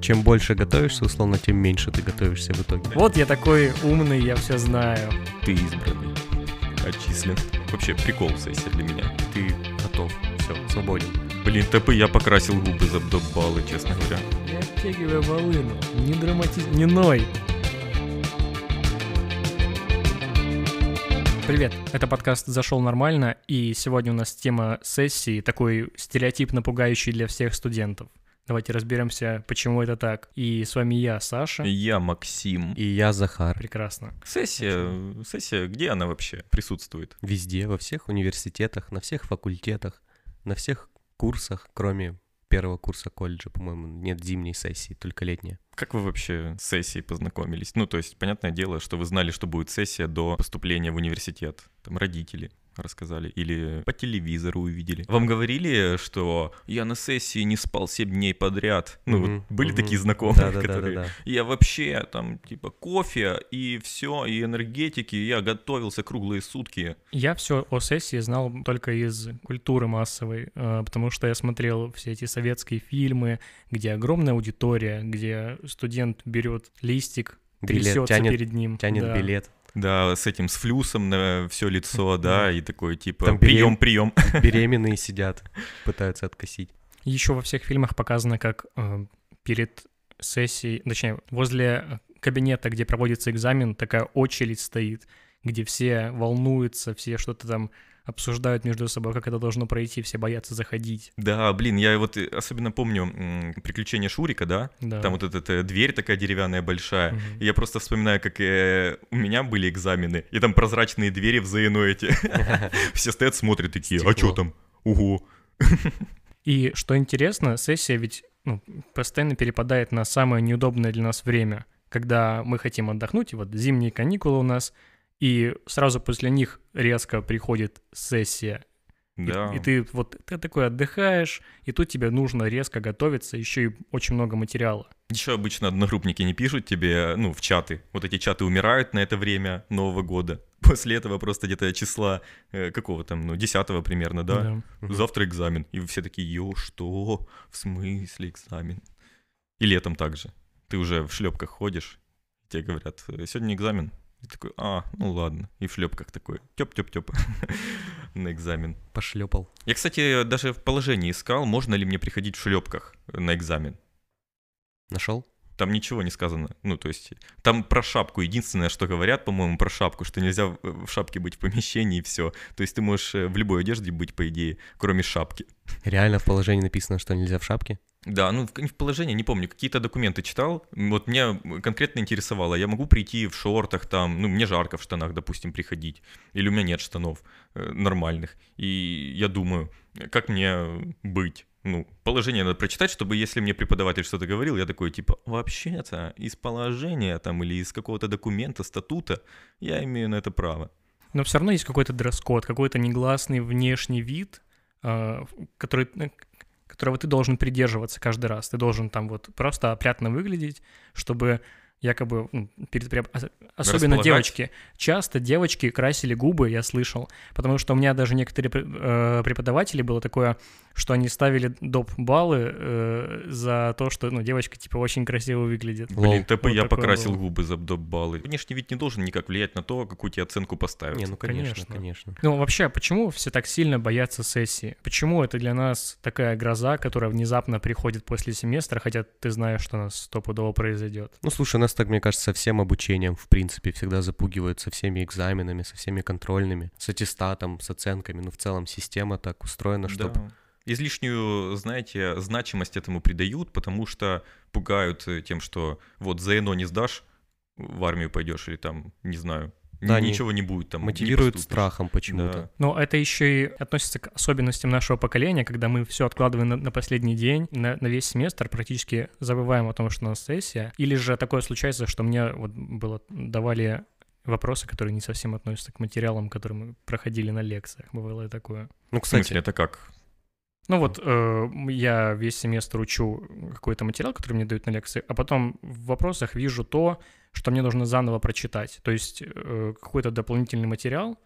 чем больше готовишься, условно, тем меньше ты готовишься в итоге. Вот я такой умный, я все знаю. Ты избранный. Отчислен. Вообще прикол сессия для меня. Ты готов, все, свободен. Блин, ТП я покрасил губы за баллы, честно говоря. Не оттягивай волыну, не драматиз... не ной. Привет, это подкаст «Зашел нормально», и сегодня у нас тема сессии, такой стереотипно пугающий для всех студентов. Давайте разберемся, почему это так. И с вами я, Саша. Я Максим. И я Захар. Прекрасно. Сессия, сессия, где она вообще присутствует? Везде, во всех университетах, на всех факультетах, на всех курсах, кроме первого курса колледжа, по-моему, нет зимней сессии, только летняя. Как вы вообще с сессией познакомились? Ну, то есть, понятное дело, что вы знали, что будет сессия до поступления в университет. Там родители рассказали или по телевизору увидели. Вам говорили, что я на сессии не спал 7 дней подряд? Ну, Мгм, вот были мгм. такие знакомые, Да, да, да, которые... да, да. Я вообще там, типа, кофе и все, и энергетики, я готовился круглые сутки. Я все о сессии знал только из культуры массовой, э, потому что я смотрел все эти советские фильмы, где огромная аудитория, где студент берет листик, Билет трясется тянет, перед ним. тянет да. билет. Да, с этим, с флюсом на все лицо, да, и такой, типа, Там прием, прием. Беременные сидят, пытаются откосить. Еще во всех фильмах показано, как э, перед сессией, точнее, возле кабинета, где проводится экзамен, такая очередь стоит, где все волнуются, все что-то там обсуждают между собой, как это должно пройти, все боятся заходить. Да, блин, я вот э, особенно помню м, «Приключения Шурика», да, Да. там вот эта э, дверь такая деревянная большая, Мгм. И я просто вспоминаю, как э, у меня были экзамены, и там прозрачные двери в ЗНО эти. Все стоят, смотрят такие, а что там? Ого. И что интересно, сессия ведь ну, постоянно перепадает на самое неудобное для нас время, когда мы хотим отдохнуть, и вот зимние каникулы у нас, и сразу после них резко приходит сессия. И- Да. И, ты вот ты такой отдыхаешь, и тут тебе нужно резко готовиться, еще и очень много материала. Еще обычно одногруппники не пишут тебе, ну, в чаты. Вот эти чаты умирают на это время Нового года. После этого просто где-то числа э, какого там, ну, 10 примерно, да? Мгм. Завтра экзамен. И все такие, ё, что? В смысле экзамен? И летом также. Ты уже в шлепках ходишь, тебе говорят, «Э, сегодня экзамен. И такой, а, ну ладно. И в шлепках такой, тёп-тёп-тёп на экзамен. Пошлепал. Я, кстати, даже в положении искал, можно ли мне приходить в шлепках на экзамен. Нашел? Там ничего не сказано. Ну, то есть, там про шапку. Единственное, что говорят, по-моему, про шапку, что нельзя в- шапке быть в помещении и все. То есть ты можешь э, в любой одежде быть, по идее, кроме шапки. Реально в положении написано, что нельзя в шапке? Да, ну в, в положении, не помню, какие-то документы читал. Вот меня конкретно интересовало, я могу прийти в шортах там, ну мне жарко в штанах, допустим, приходить, или у меня нет штанов э, нормальных. И я думаю, как мне быть? Ну, положение надо прочитать, чтобы если мне преподаватель что-то говорил, я такой, типа, вообще-то из положения там или из какого-то документа, статута, я имею на это право. Но все равно есть какой-то дресс-код, какой-то негласный внешний вид, э, который, э, которого ты должен придерживаться каждый раз. Ты должен там вот просто опрятно выглядеть, чтобы якобы перед особенно девочки. Часто девочки красили губы, я слышал, потому что у меня даже некоторые э, преподаватели было такое, что они ставили доп. баллы э, за то, что ну, девочка типа очень красиво выглядит. Блин, ТП Вот я покрасил было. губы за баллы. Внешний вид не должен никак влиять на то, какую тебе оценку поставят. Не, ну конечно, Конечно. конечно. Ну, вообще, почему все так сильно боятся сессии? Почему это для нас такая гроза, которая внезапно приходит после семестра, хотя ты знаешь, что у нас стопудово произойдет? Ну, слушай, нас так, мне кажется, со всем обучением, в принципе, всегда запугивают со всеми экзаменами, со всеми контрольными, с аттестатом, с оценками. Ну, в целом система так устроена, чтобы... Да. Излишнюю, знаете, значимость этому придают, потому что пугают э, тем, что вот ЗНО не сдашь, в армию пойдешь или там, не знаю, Да, ничего не будет там. Мотивируют страхом почему-то. Да. Но это еще и относится к особенностям нашего поколения, когда мы все откладываем на, на последний день, на, на весь семестр, практически забываем о том, что у нас сессия. Или же такое случается, что мне вот было давали вопросы, которые не совсем относятся к материалам, которые мы проходили на лекциях. Бывало и такое. Ну, В смысле, кстати, это как? Ну вот э, я весь семестр учу какой-то материал, который мне дают на лекции, а потом в вопросах вижу то, что мне нужно заново прочитать. То есть э, какой-то дополнительный материал,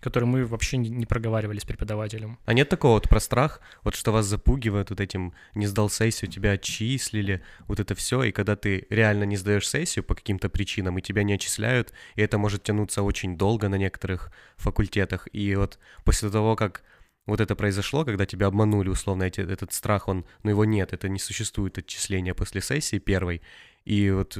которые мы вообще не проговаривали с преподавателем. А нет такого вот про страх, вот что вас запугивает вот этим, не сдал сессию, тебя отчислили, вот это все, и когда ты реально не сдаешь сессию по каким-то причинам, и тебя не отчисляют, и это может тянуться очень долго на некоторых факультетах, и вот после того, как вот это произошло, когда тебя обманули, условно, эти, этот страх, он, ну его нет, это не существует отчисления после сессии первой, и вот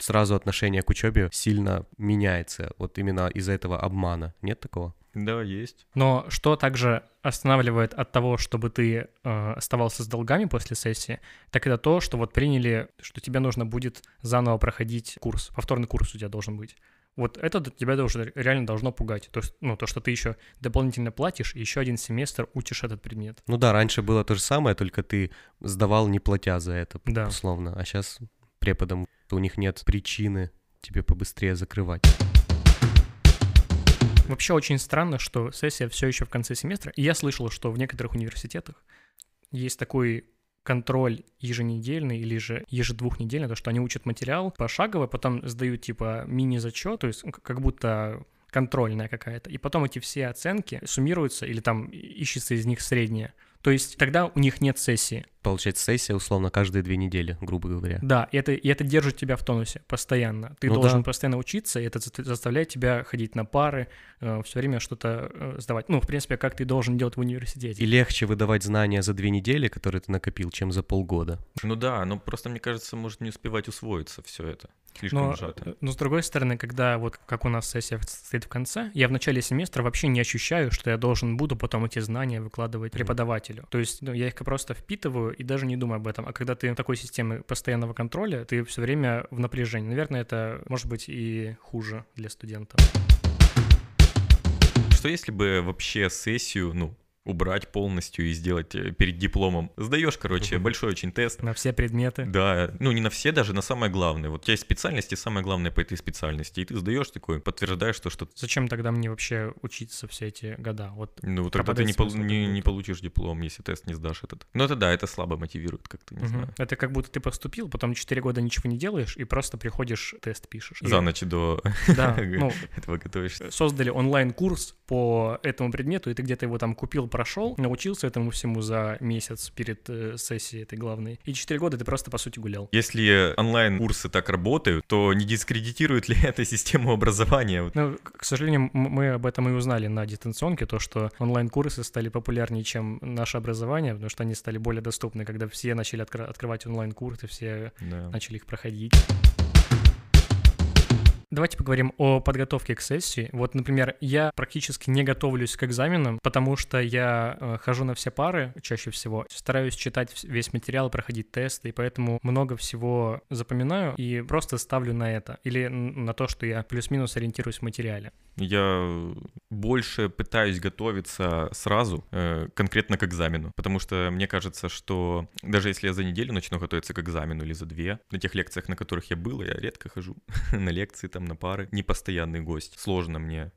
сразу отношение к учебе сильно меняется, вот именно из-за этого обмана. Нет такого? Да, есть. Но что также останавливает от того, чтобы ты э, оставался с долгами после сессии, так это то, что вот приняли, что тебе нужно будет заново проходить курс, повторный курс у тебя должен быть. Вот это тебя уже реально должно пугать. То есть, ну, то, что ты еще дополнительно платишь, и еще один семестр учишь этот предмет. Ну да, раньше было то же самое, только ты сдавал не платя за это, да. условно. А сейчас преподам у них нет причины тебе побыстрее закрывать. Вообще очень странно, что сессия все еще в конце семестра. И я слышал, что в некоторых университетах есть такой контроль еженедельный или же ежедвухнедельный, то, что они учат материал пошагово, потом сдают типа мини-зачет, то есть как будто контрольная какая-то, и потом эти все оценки суммируются или там ищется из них средняя. То есть тогда у них нет сессии. Получается, сессия условно каждые две недели, грубо говоря. Да, и это, и это держит тебя в тонусе постоянно. Ты ну должен да. постоянно учиться, и это заставляет тебя ходить на пары, э, все время что-то э, сдавать. Ну, в принципе, как ты должен делать в университете. И легче выдавать знания за две недели, которые ты накопил, чем за полгода. Ну да, но просто, мне кажется, может не успевать усвоиться все это. Слишком но, сжато. Но с другой стороны, когда вот как у нас сессия стоит в конце, я в начале семестра вообще не ощущаю, что я должен буду потом эти знания выкладывать преподавателю. То есть ну, я их просто впитываю и даже не думаю об этом. А когда ты такой системе постоянного контроля, ты все время в напряжении. Наверное, это может быть и хуже для студента. Что если бы вообще сессию, ну, убрать полностью и сделать э, перед дипломом. Сдаешь, короче, угу. большой очень тест. На все предметы. Да, ну не на все, даже на самое главное. Вот у тебя есть специальности, самое главное по этой специальности, и ты сдаешь такой, подтверждаешь то, что... Зачем тогда мне вообще учиться все эти года? Вот ну тогда ты не, пол, не, не получишь диплом, если тест не сдашь этот. Ну это да, это слабо мотивирует как-то, не угу. знаю. Это как будто ты поступил, потом 4 года ничего не делаешь, и просто приходишь, тест пишешь. За ночь до да, ну, этого готовишься. Создали онлайн-курс по этому предмету, и ты где-то его там купил, прошел, научился этому всему за месяц перед э, сессией этой главной, и 4 года ты просто, по сути, гулял. Если онлайн-курсы так работают, то не дискредитирует ли это систему образования? Ну, к сожалению, мы об этом и узнали на дистанционке, то, что онлайн-курсы стали популярнее, чем наше образование, потому что они стали более доступны, когда все начали откр- открывать онлайн-курсы, все да. начали их проходить. Давайте поговорим о подготовке к сессии. Вот, например, я практически не готовлюсь к экзаменам, потому что я э, хожу на все пары чаще всего, стараюсь читать весь материал, проходить тесты, и поэтому много всего запоминаю и просто ставлю на это или на то, что я плюс-минус ориентируюсь в материале. Я больше пытаюсь готовиться сразу, э, конкретно к экзамену, потому что мне кажется, что даже если я за неделю начну готовиться к экзамену или за две, на тех лекциях, на которых я был, я редко хожу на лекции, там на пары, непостоянный гость. Сложно мне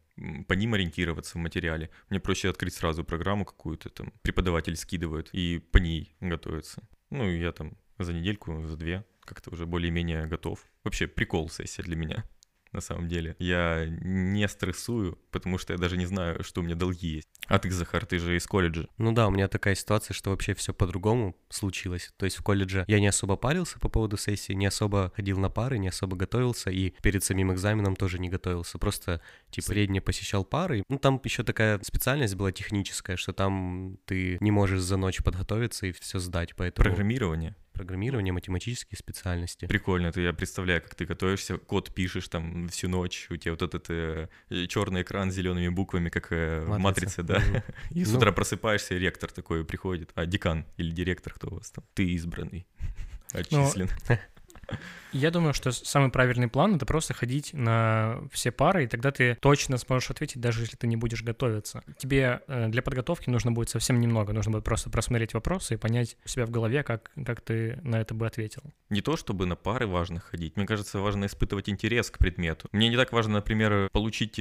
по ним ориентироваться в материале. Мне проще открыть сразу программу какую-то, там преподаватель скидывает, и по ней готовиться. Ну, я там за недельку, за две как-то уже более-менее готов. Вообще прикол сессия для меня на самом деле. Я не стрессую, потому что я даже не знаю, что у меня долги есть. А ты, Захар, ты же из колледжа. Ну да, у меня такая ситуация, что вообще все по-другому случилось. То есть в колледже я не особо парился по поводу сессии, не особо ходил на пары, не особо готовился, и перед самим экзаменом тоже не готовился. Просто, типа, редне посещал пары. Ну, там еще такая специальность была техническая, что там ты не можешь за ночь подготовиться и все сдать, поэтому... Программирование? Программирование, математические специальности. Прикольно, это я представляю, как ты готовишься, код пишешь там всю ночь, у тебя вот этот э, черный экран с зелеными буквами, как э, в матрице, да, и с ну. утра просыпаешься, и ректор такой приходит, а декан или директор, кто у вас там, ты избранный, отчислен. Я думаю, что самый правильный план — это просто ходить на все пары, и тогда ты точно сможешь ответить, даже если ты не будешь готовиться. Тебе э, для подготовки нужно будет совсем немного, нужно будет просто просмотреть вопросы и понять у себя в голове, как, как ты на это бы ответил. Не то, чтобы на пары важно ходить. Мне кажется, важно испытывать интерес к предмету. Мне не так важно, например, получить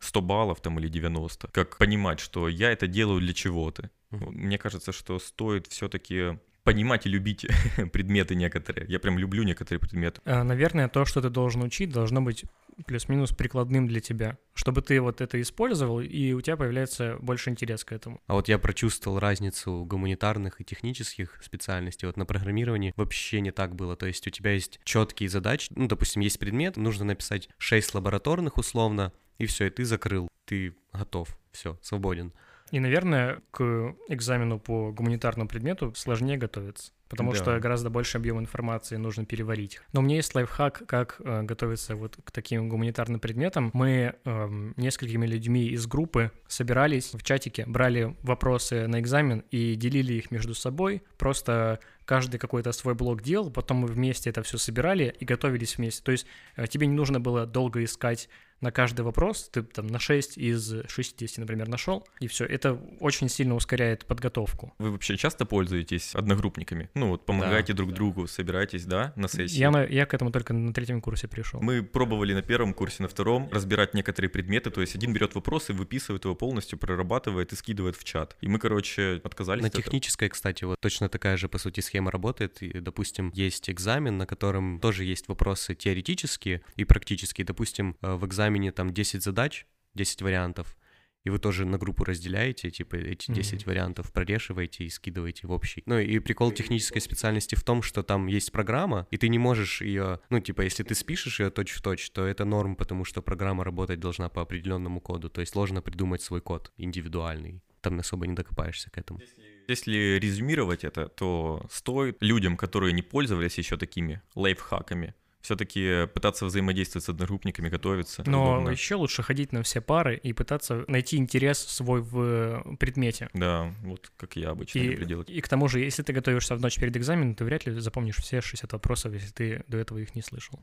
100 баллов там или 90, как понимать, что я это делаю для чего-то. Мне кажется, что стоит все-таки понимать и любить предметы некоторые. Я прям люблю некоторые предметы. А, Наверное, то, что ты должен учить, должно быть плюс-минус прикладным для тебя, чтобы ты вот это использовал, и у тебя появляется больше интерес к этому. А вот я прочувствовал разницу гуманитарных и технических специальностей. Вот на программировании вообще не так было. То есть у тебя есть четкие задачи. Ну, допустим, есть предмет, нужно написать 6 лабораторных условно, и все, и ты закрыл, ты готов, все, свободен. И, наверное, к экзамену по гуманитарному предмету сложнее готовиться, потому Да. что гораздо больше объем информации нужно переварить. Но у меня есть лайфхак, как э, готовиться вот к таким гуманитарным предметам. Мы эм, несколькими людьми из группы собирались в чатике, брали вопросы на экзамен и делили их между собой. Просто каждый какой-то свой блок делал, потом мы вместе это все собирали и готовились вместе. То есть э, тебе не нужно было долго искать на каждый вопрос, ты там на 6 из 60, например, нашел, и все. Это очень сильно ускоряет подготовку. Вы вообще часто пользуетесь одногруппниками? Ну вот помогаете друг другу, собираетесь, да, на сессии? Я, на- я к этому только на третьем курсе пришел. Мы пробовали на первом курсе, на втором разбирать некоторые предметы, то есть один берет вопрос и выписывает его полностью, прорабатывает и скидывает в чат. И мы, короче, отказались На от этого. технической, кстати, вот точно такая же, по сути, схема работает. И, допустим, есть экзамен, на котором тоже есть вопросы теоретические и практические. Допустим, э, в экзамене там 10 задач, 10 вариантов, и вы тоже на группу разделяете, типа эти 10 Мгм. вариантов прорешиваете и скидываете в общий. Ну и прикол технической специальности в том, что там есть программа, и ты не можешь ее, ну типа если ты спишешь ее точь-в-точь, то это норм, потому что программа работать должна по определенному коду, то есть сложно придумать свой код индивидуальный. Там особо не докопаешься к этому. Если резюмировать это, то стоит людям, которые не пользовались еще такими лайфхаками, все-таки пытаться взаимодействовать с одногруппниками, готовиться. Но удобно. еще лучше ходить на все пары и пытаться найти интерес свой в э, предмете. Да, вот как я обычно И, люблю делать. и к тому же, если ты готовишься в ночь перед экзаменом, ты вряд ли запомнишь все 60 вопросов, если ты до этого их не слышал.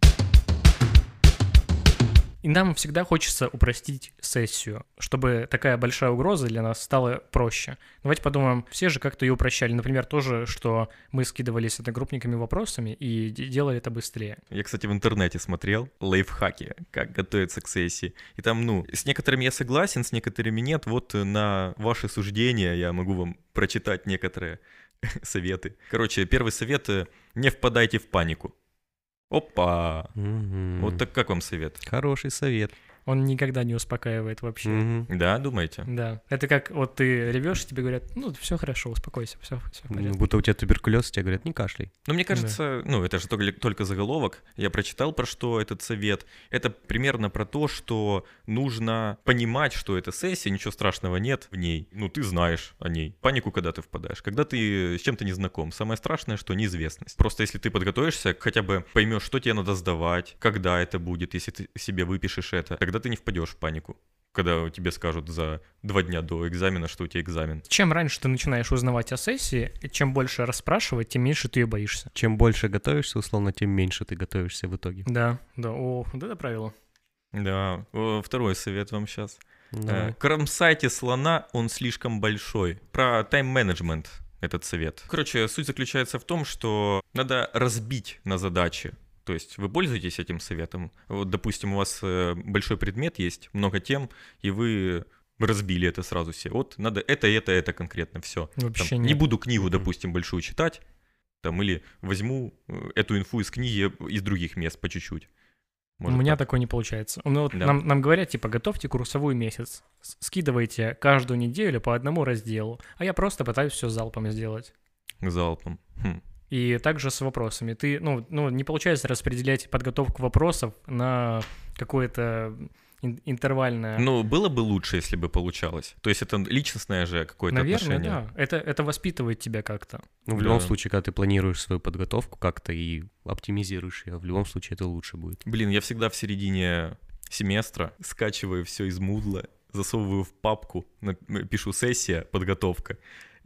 И нам всегда хочется упростить сессию, чтобы такая большая угроза для нас стала проще. Давайте подумаем, все же как-то ее упрощали. Например, тоже, что мы скидывались с одногруппниками вопросами и де- делали это быстрее. Я, кстати, в интернете смотрел лайфхаки, как готовиться к сессии. И там, ну, с некоторыми я согласен, с некоторыми нет. Вот на ваши суждения я могу вам прочитать некоторые советы. Короче, первый совет не впадайте в панику. Опа! Мгм. Вот так как вам совет? Хороший совет. Он никогда не успокаивает вообще. Мгм. Да, думаете? Да. Это как вот ты ревешь, тебе говорят, ну, все хорошо, успокойся, все, все в Ну, порядке. Будто у тебя туберкулез, тебе говорят, не кашляй. Но мне кажется, ну, это же только, только заголовок. Я прочитал, про что этот совет. Это примерно про то, что нужно понимать, что это сессия, ничего страшного нет в ней. Ну, ты знаешь о ней. Панику, когда ты впадаешь. Когда ты с чем-то не знаком. Самое страшное, что неизвестность. Просто если ты подготовишься, хотя бы поймешь, что тебе надо сдавать, когда это будет, если ты себе выпишешь это, тогда ты не впадешь в панику. Когда тебе скажут за два дня до экзамена, что у тебя экзамен. Чем раньше ты начинаешь узнавать о сессии, чем больше расспрашивать, тем меньше ты ее боишься. Чем больше готовишься, условно, тем меньше ты готовишься в итоге. Да, да, о, вот это правило. Да, второй совет вам сейчас. Да. Э, Кромсайте слона, он слишком большой. Про тайм-менеджмент этот совет. Короче, суть заключается в том, что надо разбить на задачи. То есть вы пользуетесь этим советом. Вот, допустим, у вас э, большой предмет есть, много тем, и вы разбили это сразу все. Вот надо это, это, это конкретно все. Вообще не нет. буду книгу, допустим, большую читать, там, или возьму э, эту инфу из книги из других мест по чуть-чуть. У Может меня так? такое не получается. Ну, вот Да. нам, нам говорят, типа, готовьте курсовой месяц, скидывайте каждую неделю по одному разделу, а я просто пытаюсь все залпом сделать. Залпом. Хм. И также с вопросами. Ты, ну, ну, не получается распределять подготовку вопросов на какое-то ин- интервальное. Ну, было бы лучше, если бы получалось. То есть это личностное же какое-то Наверное, отношение. да. Это, это воспитывает тебя как-то. Ну, в любом Да. случае, когда ты планируешь свою подготовку как-то и оптимизируешь ее, в любом случае это лучше будет. Блин, я всегда в середине семестра скачиваю все из Moodle, засовываю в папку, пишу сессия, подготовка.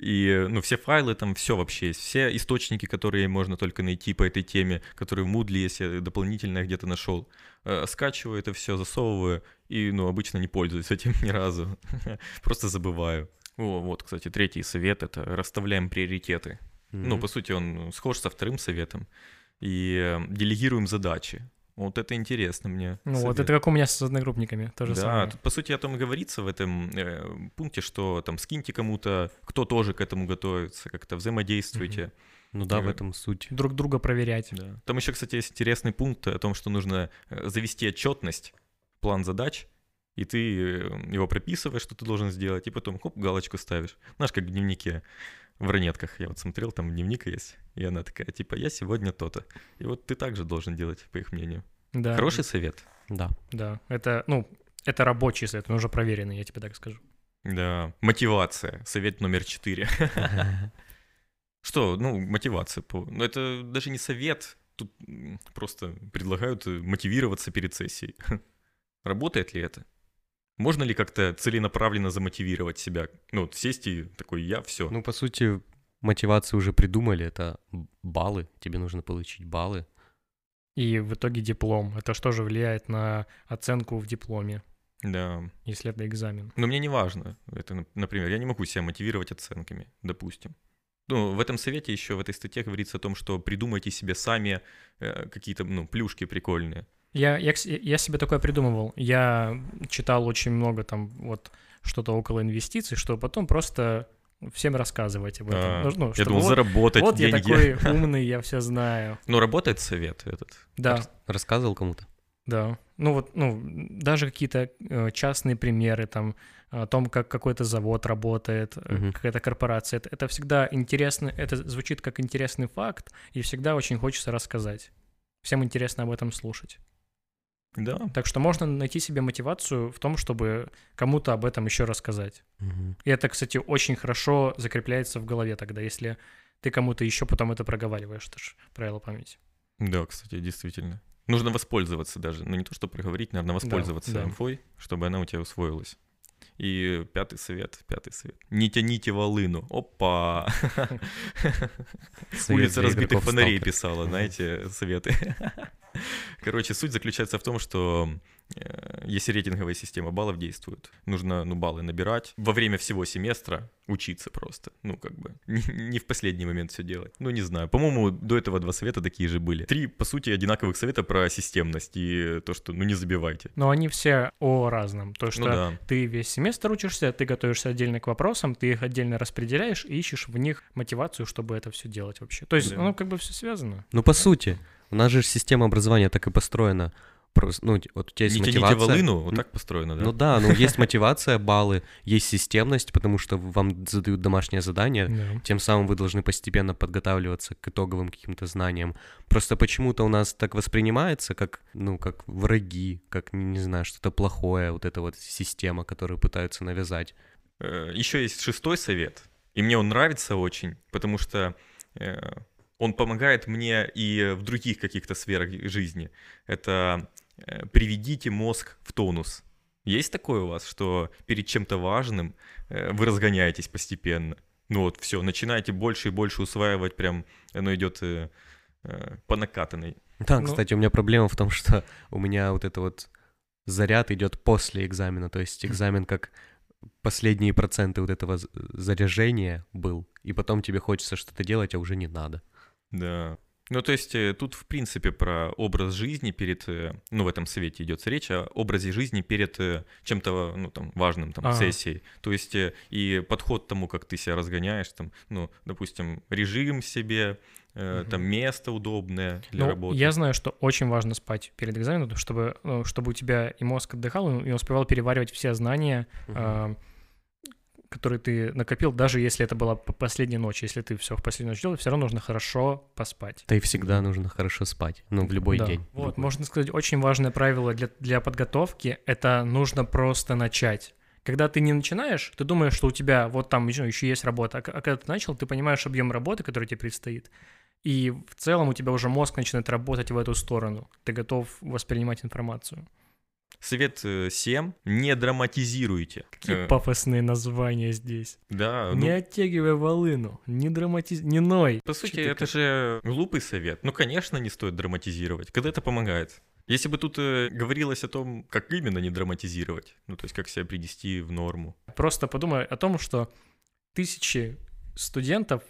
И, ну, все файлы там, все вообще есть. Все источники, которые можно только найти по этой теме, которые в Moodle есть, я дополнительно где-то нашел. Э, Скачиваю это все, засовываю, и, ну, обычно не пользуюсь этим ни разу. Просто забываю. О, вот, кстати, третий совет — это расставляем приоритеты. Ну, Мгм. по сути, он схож со вторым советом. И э, делегируем задачи. Вот это интересно мне. Ну, вот совет. это как у меня с одногруппниками, то же да, самое. тут, по сути, о том и говорится в этом э, пункте, что там скиньте кому-то, кто тоже к этому готовится, как-то взаимодействуйте. Ну да, в Э, этом суть. Друг друга проверять. Да. Там еще, кстати, есть интересный пункт о том, что нужно э, завести отчетность, план задач, и ты э, его прописываешь, что ты должен сделать, и потом хоп, галочку ставишь. Знаешь, как в дневнике в ранетках. Я вот смотрел, там дневник есть, и она такая, типа, я сегодня то-то. И вот ты также должен делать, по их мнению. Да. Хороший совет. Да. Да. Это, ну, это рабочий совет, он уже проверенный, я тебе так скажу. Да. Мотивация. Совет номер четыре. Что, ну, мотивация. Ну, это даже не совет. Тут просто предлагают э, мотивироваться перед сессией. Работает ли это? Можно ли как-то целенаправленно замотивировать себя? Ну, вот сесть и такой, я все. Ну, по сути, мотивацию уже придумали, это баллы, тебе нужно получить баллы. И в итоге диплом. Это что же влияет на оценку в дипломе, Да. если это экзамен? Но мне не важно. Это, нап- например, я не могу себя мотивировать оценками, допустим. Ну, в этом совете еще, в этой статье говорится о том, что придумайте себе сами э, какие-то, ну, плюшки прикольные. Я, я, я себе такое придумывал. Я читал очень много там вот что-то около инвестиций, что потом просто всем рассказывать об этом. А, Ну, ну, я чтобы думал, вот, заработать вот я деньги. такой умный, я все знаю. Ну, работает совет этот. Да, Рассказывал кому-то? да. Ну вот, ну, даже какие-то э, частные примеры там о том, как какой-то завод работает, Мгм. какая-то корпорация. Это, это всегда интересно, это звучит как интересный факт, и всегда очень хочется рассказать. Всем интересно об этом слушать. Да. Так что можно найти себе мотивацию в том, чтобы кому-то об этом еще рассказать. Мгм. И это, кстати, очень хорошо закрепляется в голове тогда, если ты кому-то еще потом это проговариваешь. Это же правило памяти. Да, кстати, действительно. Нужно воспользоваться даже. Ну, не то, что проговорить, наверное, воспользоваться да. инфой, чтобы она у тебя усвоилась. И пятый совет, пятый совет. Не тяните волыну. Опа! Улица разбитых фонарей писала, знаете, советы. Короче, суть заключается в том, что если рейтинговая система баллов действует, нужно ну, баллы набирать во время всего семестра, учиться просто. Ну, как бы, не, в последний момент все делать. Ну, не знаю. По-моему, до этого два совета такие же были. Три, по сути, одинаковых совета про системность и то, что, ну, не забивайте. Но они все о разном. То, что Ну да. ты весь семестр учишься, ты готовишься отдельно к вопросам, ты их отдельно распределяешь и ищешь в них мотивацию, чтобы это все делать вообще. То есть, Да. ну, как бы все связано. Ну, по сути, у нас же система образования так и построена. Просто, ну, вот у тебя есть Не тяните мотивация. волыну, вот так построено, да? Ну да, ну есть мотивация, баллы, есть системность, потому что вам задают домашнее задание, Да. тем самым вы должны постепенно подготавливаться к итоговым каким-то знаниям. Просто почему-то у нас так воспринимается, как, ну, как враги, как, не знаю, что-то плохое, вот эта вот система, которую пытаются навязать. Еще есть шестой совет, и мне он нравится очень, потому что э, он помогает мне и в других каких-то сферах жизни. Это э, приведите мозг в тонус. Есть такое у вас, что перед чем-то важным э, вы разгоняетесь постепенно? Ну вот, все, начинаете больше и больше усваивать, прям оно идет э, э, по накатанной. Да, Ну- кстати, у меня проблема в том, что у меня вот это вот заряд идет после экзамена, то есть экзамен как последние проценты вот этого заряжения был, и потом тебе хочется что-то делать, а уже не надо. Да. Ну, то есть э, тут, в принципе, про образ жизни перед, э, ну, в этом совете идет речь о образе жизни перед э, чем-то, ну, там, важным, там, Ага. сессией. То есть и подход к тому, как ты себя разгоняешь, там, ну, допустим, режим себе, э, там, место удобное для Ну, работы. я знаю, что очень важно спать перед экзаменом, чтобы, чтобы у тебя и мозг отдыхал, и успевал переваривать все знания, а, которые ты накопил, даже если это была последняя ночь. Если ты все в последнюю ночь делал, все равно нужно хорошо поспать. Да и всегда нужно хорошо спать, ну, в любой Да. день. Вот, Любой. можно сказать, очень важное правило для, для подготовки — это нужно просто начать. Когда ты не начинаешь, ты думаешь, что у тебя вот там еще, еще есть работа, а, а когда ты начал, ты понимаешь объем работы, который тебе предстоит, и в целом у тебя уже мозг начинает работать в эту сторону. Ты готов воспринимать информацию. Совет 7. Не драматизируйте. Какие Э, пафосные названия здесь. Да, ну, Не оттягивай волыну, не драматиз... Не ной. По сути, это как- же глупый совет. Ну, конечно, не стоит драматизировать. Когда это помогает? Если бы тут э, говорилось о том, как именно не драматизировать, ну, то есть как себя привести в норму. Просто подумай о том, что тысячи студентов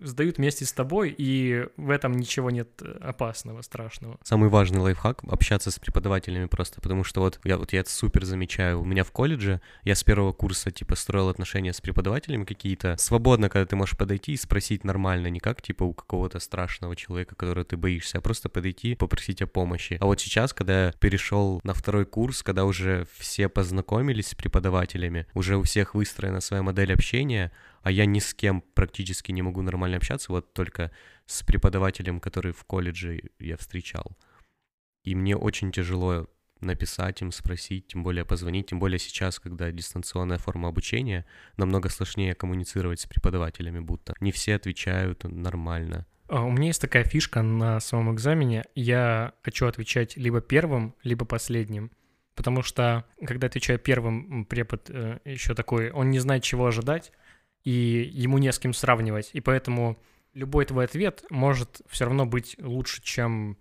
сдают вместе с тобой, и в этом ничего нет э, опасного, страшного. Самый важный лайфхак — общаться с преподавателями просто, потому что вот я, вот я это супер замечаю. У меня в колледже я с первого курса, типа, строил отношения с преподавателями какие-то. Свободно, когда ты можешь подойти и спросить нормально, не как, типа, у какого-то страшного человека, которого ты боишься, а просто подойти, попросить о помощи. А вот сейчас, когда я перешел на второй курс, когда уже все познакомились с преподавателями, уже у всех выстроена своя модель общения, а я ни с кем практически не могу нормально общаться, вот только с преподавателем, который в колледже я встречал. И мне очень тяжело написать им, спросить, тем более позвонить, тем более сейчас, когда дистанционная форма обучения, намного сложнее коммуницировать с преподавателями будто. Не все отвечают нормально. А, у меня есть такая фишка на самом экзамене. Я хочу отвечать либо первым, либо последним. Потому что, когда отвечаю первым, препод э, еще такой, он не знает, чего ожидать, и ему не с кем сравнивать. И поэтому любой твой ответ может все равно быть лучше, чем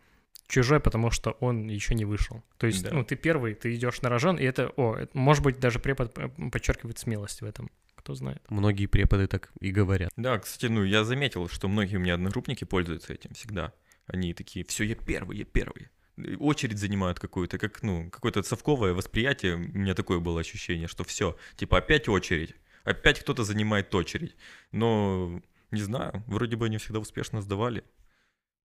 чужой, потому что он еще не вышел. То есть, да. ну, ты первый, ты идешь на рожон, и это, о, это, может быть, даже препод э, подчеркивает смелость в этом. Кто знает. Многие преподы так и говорят. Да, кстати, ну, я заметил, что многие у меня одногруппники пользуются этим всегда. Они такие, все, я первый, я первый. Очередь занимают какую-то, как, ну, какое-то совковое восприятие. У меня такое было ощущение, что все, типа, опять очередь опять кто-то занимает очередь. Но, не знаю, вроде бы они всегда успешно сдавали.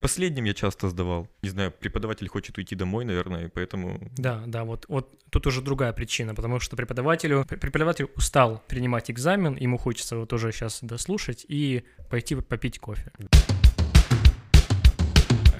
Последним я часто сдавал. Не знаю, преподаватель хочет уйти домой, наверное, и поэтому... Да, да, вот, вот тут уже другая причина, потому что преподавателю, преподаватель устал принимать экзамен, ему хочется вот уже сейчас дослушать и пойти попить кофе.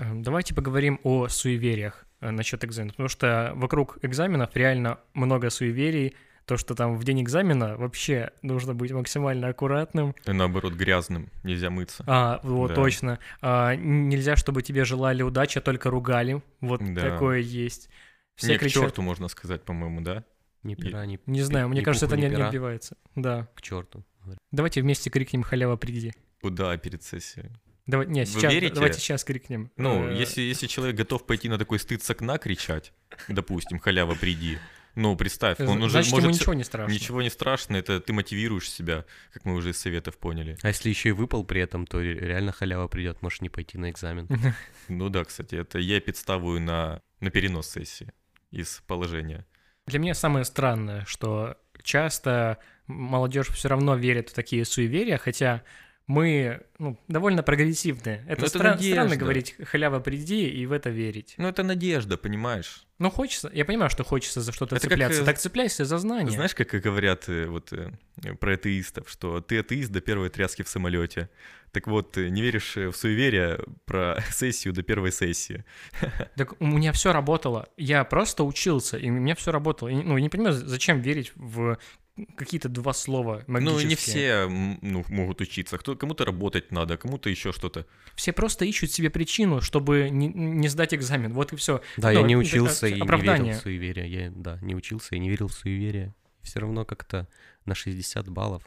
Эм, давайте поговорим о суевериях э, насчет экзамена, потому что вокруг экзаменов реально много суеверий, то, что там в день экзамена вообще нужно быть максимально аккуратным. И наоборот, грязным, нельзя мыться. А, вот, да. точно. А, нельзя, чтобы тебе желали удачи, а только ругали. Вот да. такое есть. Все не кричат... к черту, можно сказать, по-моему, да? Ни пера, ни... Не знаю, мне кажется, это не, не отбивается. Да. К черту. Давайте вместе крикнем «Халява, приди». Куда перед сессией? Давай, не, сейчас, верите? давайте сейчас крикнем. Ну, э, если, если человек готов пойти на такой стыд с окна кричать, допустим, халява, приди, ну, представь, он уже Значит, может... ему ничего не страшно. Ничего не страшно, это ты мотивируешь себя, как мы уже из советов поняли. А если еще и выпал при этом, то реально халява придет, можешь не пойти на экзамен. Ну да, кстати, это я подставую на, на перенос сессии из положения. Для меня самое странное, что часто молодежь все равно верит в такие суеверия, хотя мы ну, довольно прогрессивные. Это, это стра- странно говорить «халява, приди» и в это верить. Ну, это надежда, понимаешь? Ну, хочется, я понимаю, что хочется за что-то это цепляться, как, э, так цепляйся за знания. Знаешь, как говорят э, вот э, про атеистов, что ты атеист до первой тряски в самолете. Так вот, не веришь в суеверие про сессию до первой сессии. Так у меня все работало. Я просто учился, и у меня все работало. ну, я не понимаю, зачем верить в какие-то два слова магические. Ну, не все ну, могут учиться. Кто, кому-то работать надо, кому-то еще что-то. Все просто ищут себе причину, чтобы не, не сдать экзамен. Вот и все. Да, ну, я не учился и оправдание. не верил в суеверие. Я, да, не учился и не верил в суеверие. Все равно как-то на 60 баллов.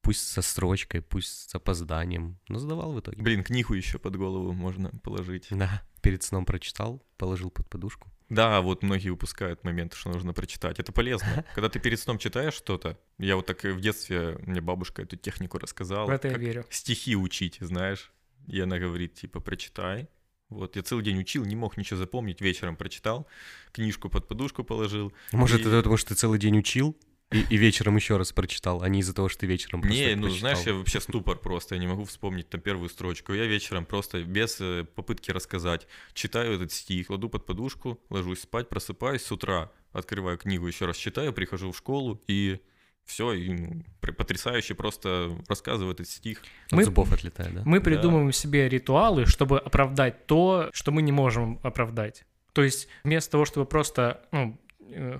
Пусть со строчкой, пусть с опозданием, но сдавал в итоге. Блин, книгу еще под голову можно положить. Да, перед сном прочитал, положил под подушку. Да, вот многие упускают момент, что нужно прочитать. Это полезно. Когда ты перед сном читаешь что-то, я вот так в детстве, мне бабушка эту технику рассказала. В это я верю. Стихи учить, знаешь. И она говорит, типа, прочитай. Вот, я целый день учил, не мог ничего запомнить, вечером прочитал, книжку под подушку положил. Может, и... это потому, что ты целый день учил? И, и вечером еще раз прочитал, а не из-за того, что ты вечером просто Не, ну прочитал. знаешь, я вообще ступор просто, я не могу вспомнить там первую строчку. Я вечером просто без э, попытки рассказать читаю этот стих, кладу под подушку, ложусь спать, просыпаюсь с утра, открываю книгу, еще раз читаю, прихожу в школу и все, и ну, потрясающе просто рассказываю этот стих. Мы, зубов отлетает, да? Мы придумываем да. себе ритуалы, чтобы оправдать то, что мы не можем оправдать. То есть вместо того, чтобы просто ну,